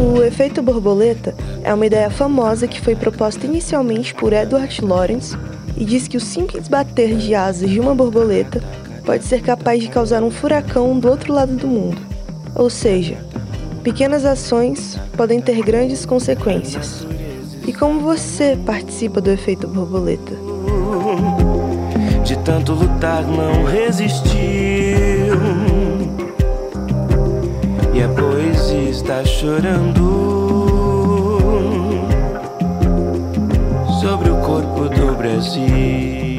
O efeito borboleta é uma ideia famosa que foi proposta inicialmente por Edward Lorenz e diz que o simples bater de asas de uma borboleta pode ser capaz de causar um furacão do outro lado do mundo. Ou seja, pequenas ações podem ter grandes consequências. E como você participa do efeito borboleta? De tanto lutar, não resistiu. E a poesia está chorando sobre o corpo do Brasil.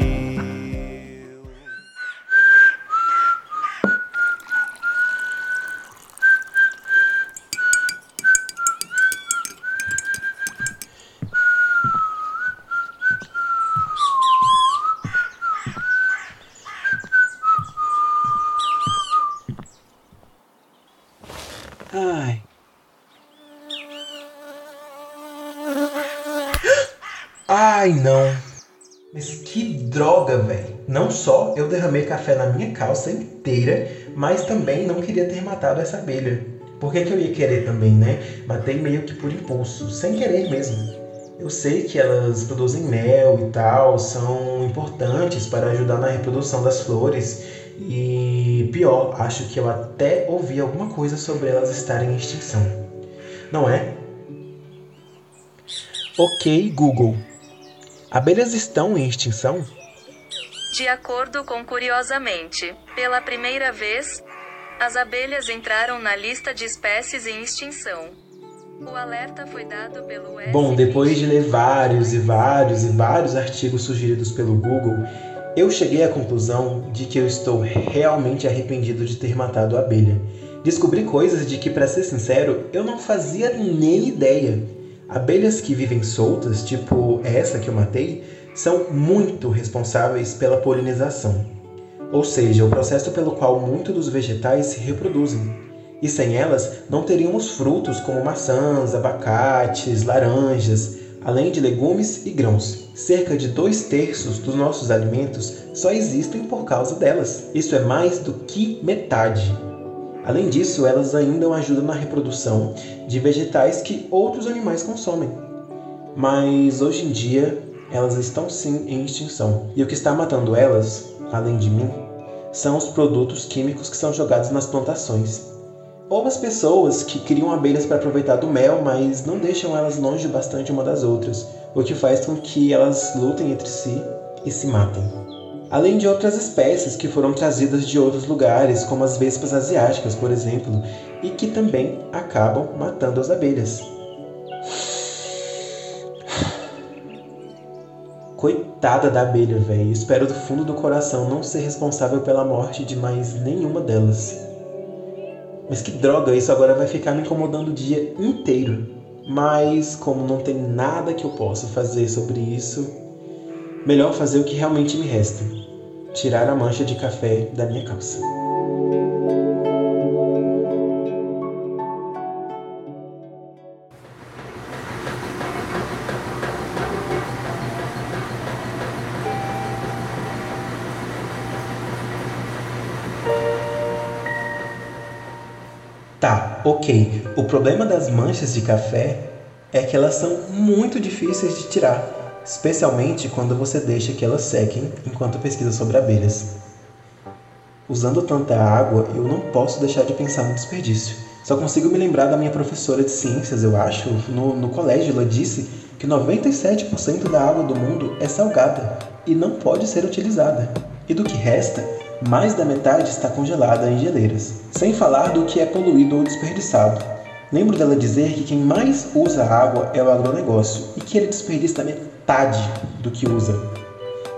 Não só eu derramei café na minha calça inteira, mas também não queria ter matado essa abelha. Por que, que eu ia querer também, né? Matei meio que por impulso, sem querer mesmo. Eu sei que elas produzem mel e tal, são importantes para ajudar na reprodução das flores. E pior, acho que eu até ouvi alguma coisa sobre elas estarem em extinção. Não é? Ok, Google. Abelhas estão em extinção? De acordo com Curiosamente, pela primeira vez, as abelhas entraram na lista de espécies em extinção. O alerta foi dado pelo Bom, depois de ler vários e vários e vários artigos sugeridos pelo Google, eu cheguei à conclusão de que eu estou realmente arrependido de ter matado a abelha. Descobri coisas de que, para ser sincero, eu não fazia nem ideia. Abelhas que vivem soltas, tipo essa que eu matei, são muito responsáveis pela polinização, ou seja, o processo pelo qual muitos dos vegetais se reproduzem. E sem elas, não teríamos frutos como maçãs, abacates, laranjas, além de legumes e grãos. Cerca de dois terços dos nossos alimentos só existem por causa delas. Isso é mais do que metade. Além disso, elas ainda ajudam na reprodução de vegetais que outros animais consomem. Mas hoje em dia, elas estão sim em extinção. E o que está matando elas, além de mim, são os produtos químicos que são jogados nas plantações. Ou as pessoas que criam abelhas para aproveitar do mel, mas não deixam elas longe bastante uma das outras, o que faz com que elas lutem entre si e se matem. Além de outras espécies que foram trazidas de outros lugares, como as vespas asiáticas, por exemplo, e que também acabam matando as abelhas. Coitada da abelha, velho. Espero do fundo do coração não ser responsável pela morte de mais nenhuma delas. Mas que droga, isso agora vai ficar me incomodando o dia inteiro. Mas, como não tem nada que eu possa fazer sobre isso, melhor fazer o que realmente me resta: tirar a mancha de café da minha calça. Ok. O problema das manchas de café é que elas são muito difíceis de tirar, especialmente quando você deixa que elas sequem enquanto pesquisa sobre abelhas. Usando tanta água, eu não posso deixar de pensar no desperdício. Só consigo me lembrar da minha professora de ciências, eu acho, no, no colégio, ela disse que 97% da água do mundo é salgada e não pode ser utilizada. E do que resta, mais da metade está congelada em geleiras, sem falar do que é poluído ou desperdiçado. Lembro dela dizer que quem mais usa água é o agronegócio e que ele desperdiça metade do que usa.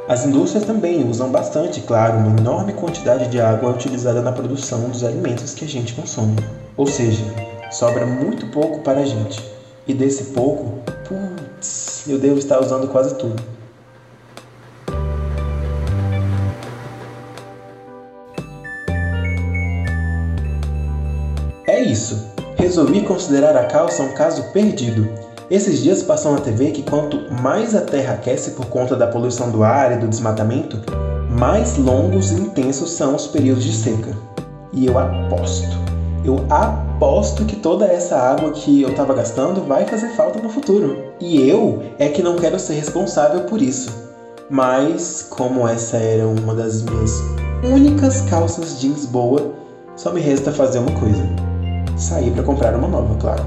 As indústrias também usam bastante, claro, uma enorme quantidade de água utilizada na produção dos alimentos que a gente consome. Ou seja, sobra muito pouco para a gente. E desse pouco, putz, eu devo estar usando quase tudo. Isso. Resolvi considerar a calça um caso perdido. Esses dias passam na TV que quanto mais a Terra aquece por conta da poluição do ar e do desmatamento, mais longos e intensos são os períodos de seca. E eu aposto, eu aposto que toda essa água que eu tava gastando vai fazer falta no futuro. E eu é que não quero ser responsável por isso. Mas, como essa era uma das minhas únicas calças jeans boa, só me resta fazer uma coisa: sair para comprar uma nova, claro.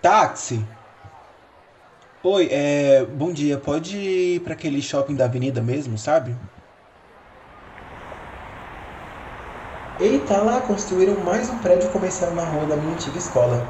Táxi! Oi, é. Bom dia, pode ir para aquele shopping da avenida mesmo, sabe? Eita lá, construíram mais um prédio comercial na rua da minha antiga escola.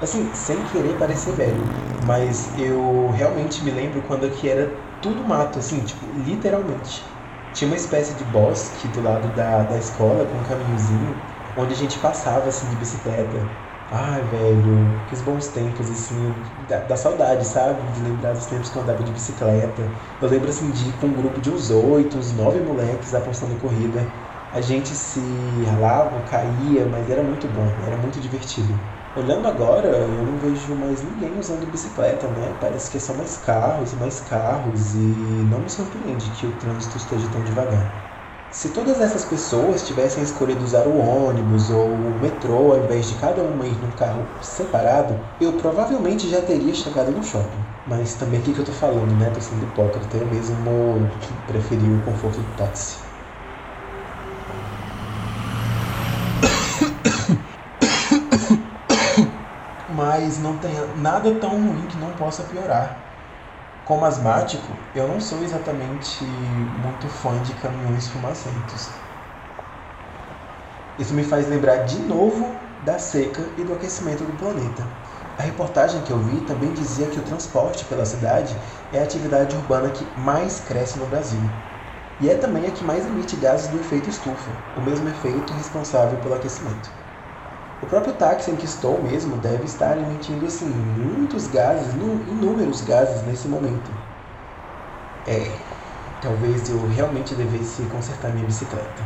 Assim, sem querer parecer velho, mas eu realmente me lembro quando aqui era tudo mato, assim, tipo, literalmente. Tinha uma espécie de bosque do lado da, da escola, com um caminhozinho, onde a gente passava, assim, de bicicleta. Ai, velho, que bons tempos, assim, da, da, saudade, sabe? De lembrar dos tempos que eu andava de bicicleta. Eu lembro, assim, de ir com um grupo de uns oito, uns nove moleques apostando corrida a gente se ralava, caía, mas era muito bom, era muito divertido. Olhando agora, eu não vejo mais ninguém usando bicicleta, né? Parece que é só mais carros e mais carros e não me surpreende que o trânsito esteja tão devagar. Se todas essas pessoas tivessem escolhido usar o ônibus ou o metrô ao invés de cada uma ir num carro separado, eu provavelmente já teria chegado no shopping. Mas também o que, que eu tô falando, né? Tô sendo hipócrita, eu mesmo preferi o conforto do táxi. Mas não tem nada tão ruim que não possa piorar. Como asmático, eu não sou exatamente muito fã de caminhões fumacentos. Isso me faz lembrar de novo da seca e do aquecimento do planeta. A reportagem que eu vi também dizia que o transporte pela cidade é a atividade urbana que mais cresce no Brasil. E é também a que mais emite gases do efeito estufa, o mesmo efeito responsável pelo aquecimento. O próprio táxi em que estou mesmo deve estar emitindo assim muitos gases, inúmeros gases nesse momento. É, talvez eu realmente devesse consertar minha bicicleta.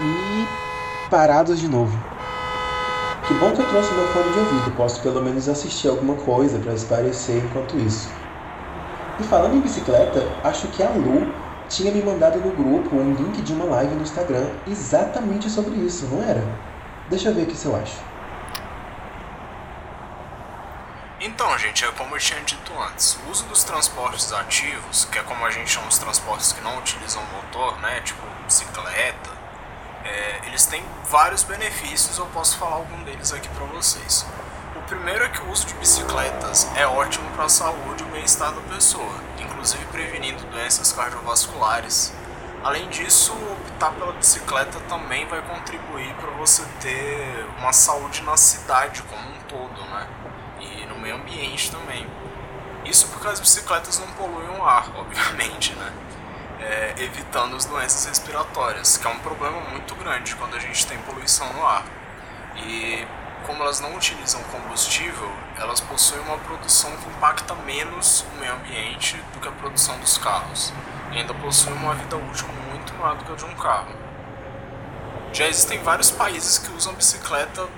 E parados de novo. Que bom que eu trouxe meu fone de ouvido, posso pelo menos assistir alguma coisa para esparecer enquanto isso. E falando em bicicleta, acho que a Lu tinha me mandado no grupo um link de uma live no Instagram exatamente sobre isso, não era? Deixa eu ver aqui se eu acho. Então, gente, é como eu tinha dito antes, o uso dos transportes ativos, que é como a gente chama os transportes que não utilizam motor, né, tipo bicicleta, é, eles têm vários benefícios, eu posso falar algum deles aqui para vocês. Primeiro é que o uso de bicicletas é ótimo para a saúde e o bem-estar da pessoa inclusive prevenindo doenças cardiovasculares. Além disso, optar pela bicicleta também vai contribuir para você ter uma saúde na cidade como um todo, né? E no meio ambiente também. Isso porque as bicicletas não poluem o ar, obviamente, né? É, evitando as doenças respiratórias, que é um problema muito grande quando a gente tem poluição no ar. E como elas não utilizam combustível, elas possuem uma produção que impacta menos o meio ambiente do que a produção dos carros. E ainda possuem uma vida útil muito maior do que a de um carro. Já existem vários países que usam bicicleta,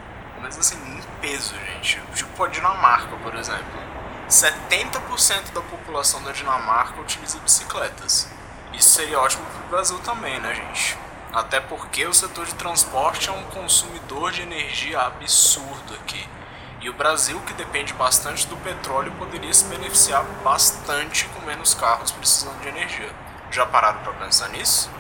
mas assim, em peso, gente. Tipo a Dinamarca, por exemplo. 70% da população da Dinamarca utiliza bicicletas. Isso seria ótimo para o Brasil também, né, gente? Até porque o setor de transporte é um consumidor de energia absurdo aqui. E o Brasil, que depende bastante do petróleo, poderia se beneficiar bastante com menos carros precisando de energia. Já pararam para pensar nisso?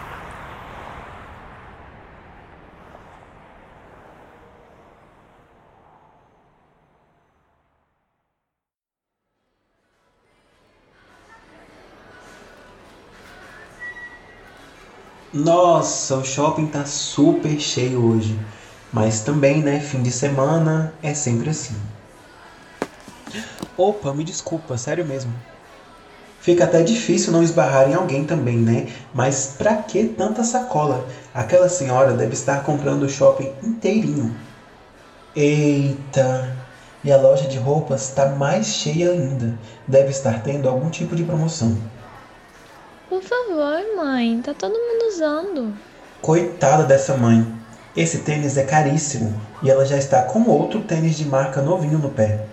Nossa, o shopping tá super cheio hoje. Mas também, né, fim de semana é sempre assim. Opa, me desculpa, sério mesmo. Fica até difícil não esbarrar em alguém também, né? Mas pra que tanta sacola? Aquela senhora deve estar comprando o shopping inteirinho. Eita! E a loja de roupas está mais cheia ainda. Deve estar tendo algum tipo de promoção. Por favor, mãe, tá todo mundo usando. Coitada dessa mãe. Esse tênis é caríssimo e ela já está com outro tênis de marca novinho no pé.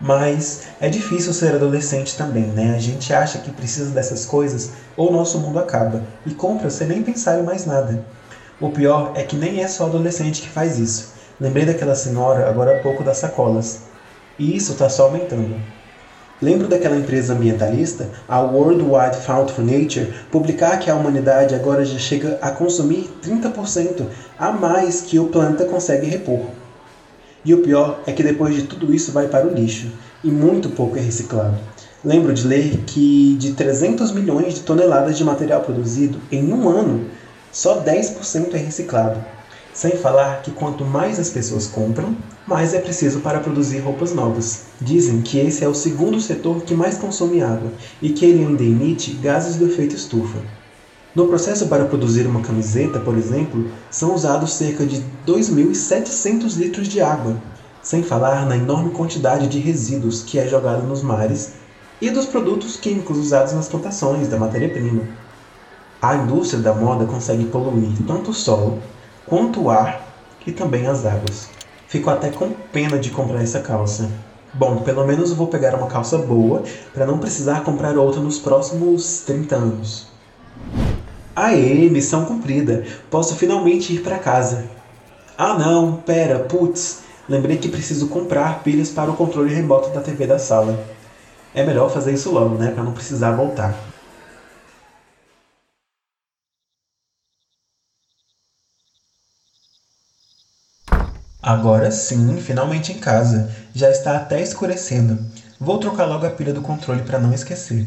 Mas é difícil ser adolescente também, né? A gente acha que precisa dessas coisas ou nosso mundo acaba e compra sem nem pensar em mais nada. O pior é que nem é só adolescente que faz isso. Lembrei daquela senhora agora há pouco das sacolas. E isso está só aumentando. Lembro daquela empresa ambientalista, a World Wide Fund for Nature, publicar que a humanidade agora já chega a consumir 30% a mais que o planeta consegue repor. E o pior é que depois de tudo isso vai para o lixo, e muito pouco é reciclado. Lembro de ler que de 300 milhões de toneladas de material produzido em um ano, só 10% é reciclado. Sem falar que quanto mais as pessoas compram, mais é preciso para produzir roupas novas. Dizem que esse é o segundo setor que mais consome água e que ele ainda emite gases do efeito estufa. No processo para produzir uma camiseta, por exemplo, são usados cerca de 2.700 litros de água, sem falar na enorme quantidade de resíduos que é jogada nos mares e dos produtos químicos usados nas plantações da matéria-prima. A indústria da moda consegue poluir tanto o solo quanto o ar e também as águas. Fico até com pena de comprar essa calça. Bom, pelo menos eu vou pegar uma calça boa para não precisar comprar outra nos próximos 30 anos. Aê, missão cumprida. Posso finalmente ir para casa. Ah não, pera, putz, lembrei que preciso comprar pilhas para o controle remoto da TV da sala. É melhor fazer isso logo, né, para não precisar voltar. Agora sim, finalmente em casa. Já está até escurecendo. Vou trocar logo a pilha do controle para não esquecer.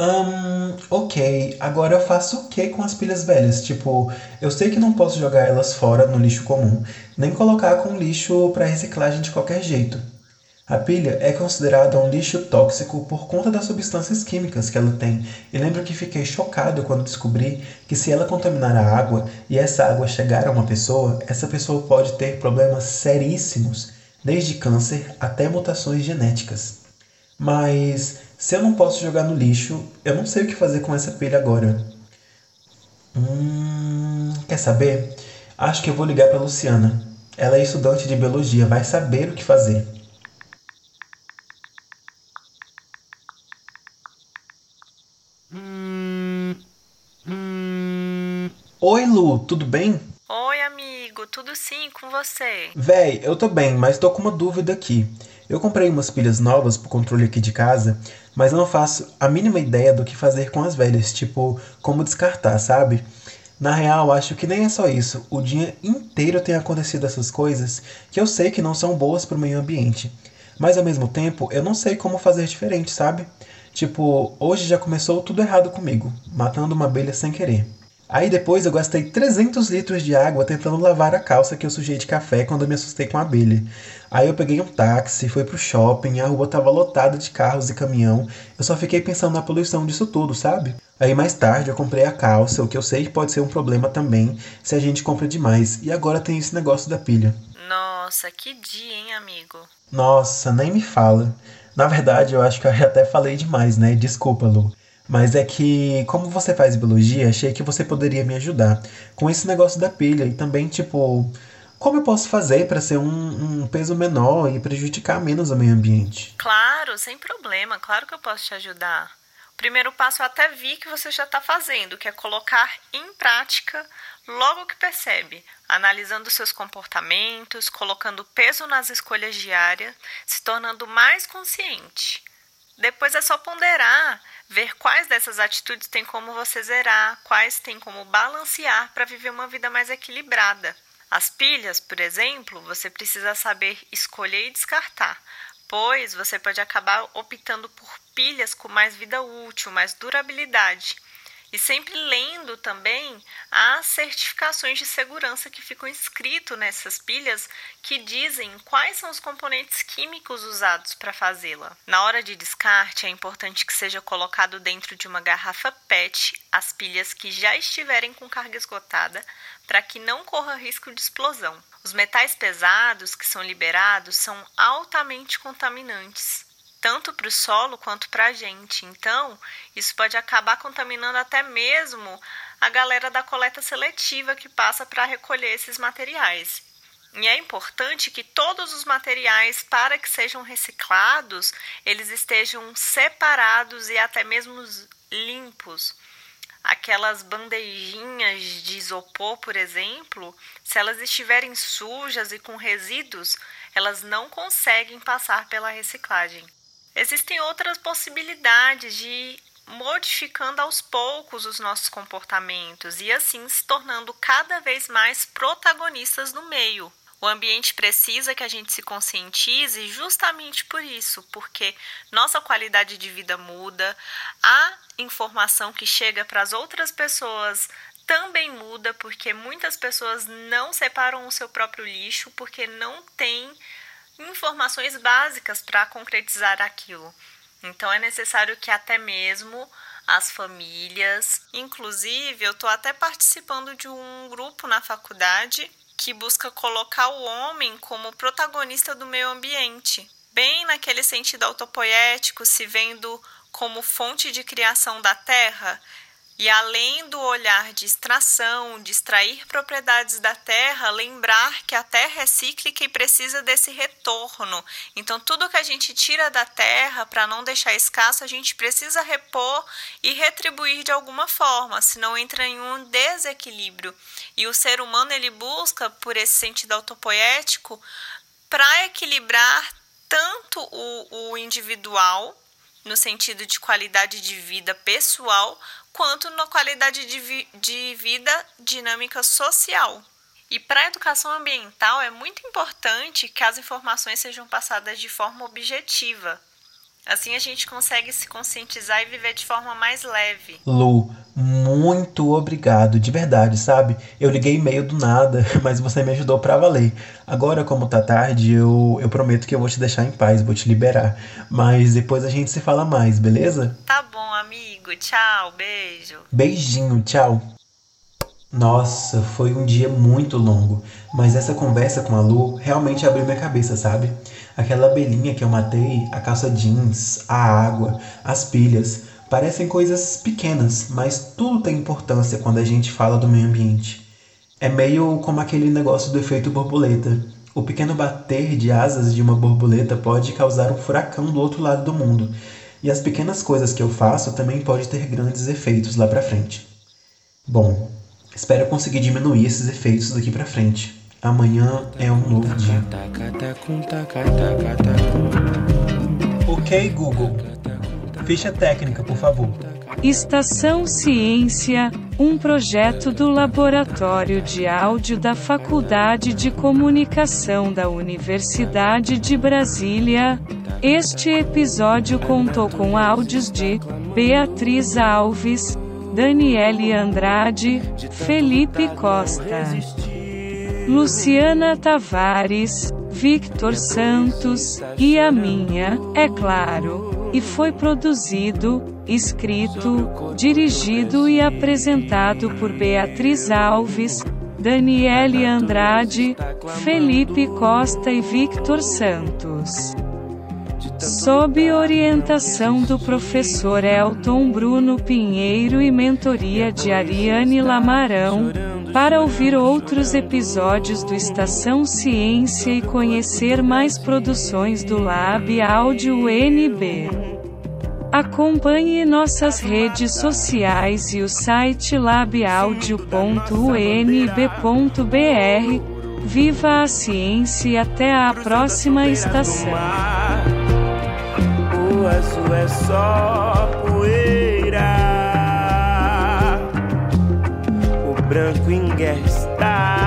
Hum, ok. Agora eu faço o que com as pilhas velhas? Tipo, eu sei que não posso jogar elas fora no lixo comum, nem colocar com lixo para reciclagem de qualquer jeito. A pilha é considerada um lixo tóxico por conta das substâncias químicas que ela tem, e lembro que fiquei chocado quando descobri que se ela contaminar a água e essa água chegar a uma pessoa, essa pessoa pode ter problemas seríssimos, desde câncer até mutações genéticas. Mas se eu não posso jogar no lixo, eu não sei o que fazer com essa pilha agora. Hum, quer saber? Acho que eu vou ligar para Luciana. Ela é estudante de biologia, vai saber o que fazer. Oi, Lu, tudo bem? Oi, amigo, tudo sim com você? Véi, eu tô bem, mas tô com uma dúvida aqui. Eu comprei umas pilhas novas pro controle aqui de casa, mas eu não faço a mínima ideia do que fazer com as velhas, tipo, como descartar, sabe? Na real, acho que nem é só isso. O dia inteiro tem acontecido essas coisas que eu sei que não são boas pro meio ambiente. Mas ao mesmo tempo, eu não sei como fazer diferente, sabe? Tipo, hoje já começou tudo errado comigo, matando uma abelha sem querer. Aí depois eu gastei 300 litros de água tentando lavar a calça que eu sujei de café quando eu me assustei com a abelha. Aí eu peguei um táxi, fui pro shopping, a rua tava lotada de carros e caminhão. Eu só fiquei pensando na poluição disso tudo, sabe? Aí mais tarde eu comprei a calça, o que eu sei que pode ser um problema também se a gente compra demais. E agora tem esse negócio da pilha. Nossa, que dia, hein, amigo? Nossa, nem me fala. Na verdade, eu acho que eu até falei demais, né? Desculpa, Lu. Mas é que, como você faz biologia, achei que você poderia me ajudar com esse negócio da pilha e também, tipo, como eu posso fazer para ser um, um, peso menor e prejudicar menos o meio ambiente? Claro, sem problema, claro que eu posso te ajudar. O primeiro passo eu até vi que você já está fazendo, que é colocar em prática logo que percebe, analisando seus comportamentos, colocando peso nas escolhas diárias, se tornando mais consciente. Depois é só ponderar ver quais dessas atitudes tem como você zerar, quais tem como balancear para viver uma vida mais equilibrada. As pilhas, por exemplo, você precisa saber escolher e descartar, pois você pode acabar optando por pilhas com mais vida útil, mais durabilidade e sempre lendo também as certificações de segurança que ficam escritas nessas pilhas que dizem quais são os componentes químicos usados para fazê-la. Na hora de descarte, é importante que seja colocado dentro de uma garrafa PET as pilhas que já estiverem com carga esgotada, para que não corra risco de explosão. Os metais pesados que são liberados são altamente contaminantes, tanto para o solo quanto para a gente. Então, isso pode acabar contaminando até mesmo a galera da coleta seletiva que passa para recolher esses materiais. E é importante que todos os materiais, para que sejam reciclados, eles estejam separados e até mesmo limpos aquelas bandejinhas de isopor, por exemplo, se elas estiverem sujas e com resíduos, elas não conseguem passar pela reciclagem. Existem outras possibilidades de ir modificando aos poucos os nossos comportamentos e assim se tornando cada vez mais protagonistas no meio. O ambiente precisa que a gente se conscientize justamente por isso, porque nossa qualidade de vida muda, a informação que chega para as outras pessoas também muda, porque muitas pessoas não separam o seu próprio lixo porque não têm informações básicas para concretizar aquilo. Então é necessário que até mesmo as famílias, inclusive eu estou até participando de um grupo na faculdade que busca colocar o homem como protagonista do meio ambiente, bem naquele sentido autopoético, se vendo como fonte de criação da terra e além do olhar de extração, de extrair propriedades da terra, lembrar que a terra é cíclica e precisa desse retorno. Então, tudo que a gente tira da terra para não deixar escasso, a gente precisa repor e retribuir de alguma forma, senão entra em um desequilíbrio. E o ser humano ele busca, por esse sentido autopoético, para equilibrar tanto o, o individual no sentido de qualidade de vida pessoal, quanto na qualidade de, vi de vida dinâmica social. E para a educação ambiental é muito importante que as informações sejam passadas de forma objetiva. Assim a gente consegue se conscientizar e viver de forma mais leve. Lu, muito obrigado, de verdade, sabe? Eu liguei meio do nada, mas você me ajudou para valer. Agora, como tá tarde, eu, eu prometo que eu vou te deixar em paz, vou te liberar. Mas depois a gente se fala mais, beleza? Tá bom, amigo. Tchau, beijo. Beijinho, tchau. Nossa, foi um dia muito longo, mas essa conversa com a Lu realmente abriu minha cabeça, sabe? Aquela abelhinha que eu matei, a calça jeans, a água, as pilhas, parecem coisas pequenas, mas tudo tem importância quando a gente fala do meio ambiente. É meio como aquele negócio do efeito borboleta. O pequeno bater de asas de uma borboleta pode causar um furacão do outro lado do mundo, e as pequenas coisas que eu faço também podem ter grandes efeitos lá para frente. Bom, Espero conseguir diminuir esses efeitos daqui para frente. Amanhã é um novo dia. Ok, Google. Ficha técnica, por favor. Estação Ciência, um projeto do Laboratório de Áudio da Faculdade de Comunicação da Universidade de Brasília. Este episódio contou com áudios de Beatriz Alves, Daniele Andrade, Felipe Costa, Luciana Tavares, Victor Santos, e a minha, é claro, e foi produzido, escrito, dirigido e apresentado por Beatriz Alves, Daniele Andrade, Felipe Costa e Victor Santos. sob orientação do professor Elton Bruno Pinheiro e mentoria de Ariane Lamarão, para ouvir outros episódios do Estação Ciência e conhecer mais produções do Lab Áudio NB. Acompanhe nossas redes sociais e o site labaudio.unb.br. Viva a ciência e até a próxima estação azul é só branco em guerra está.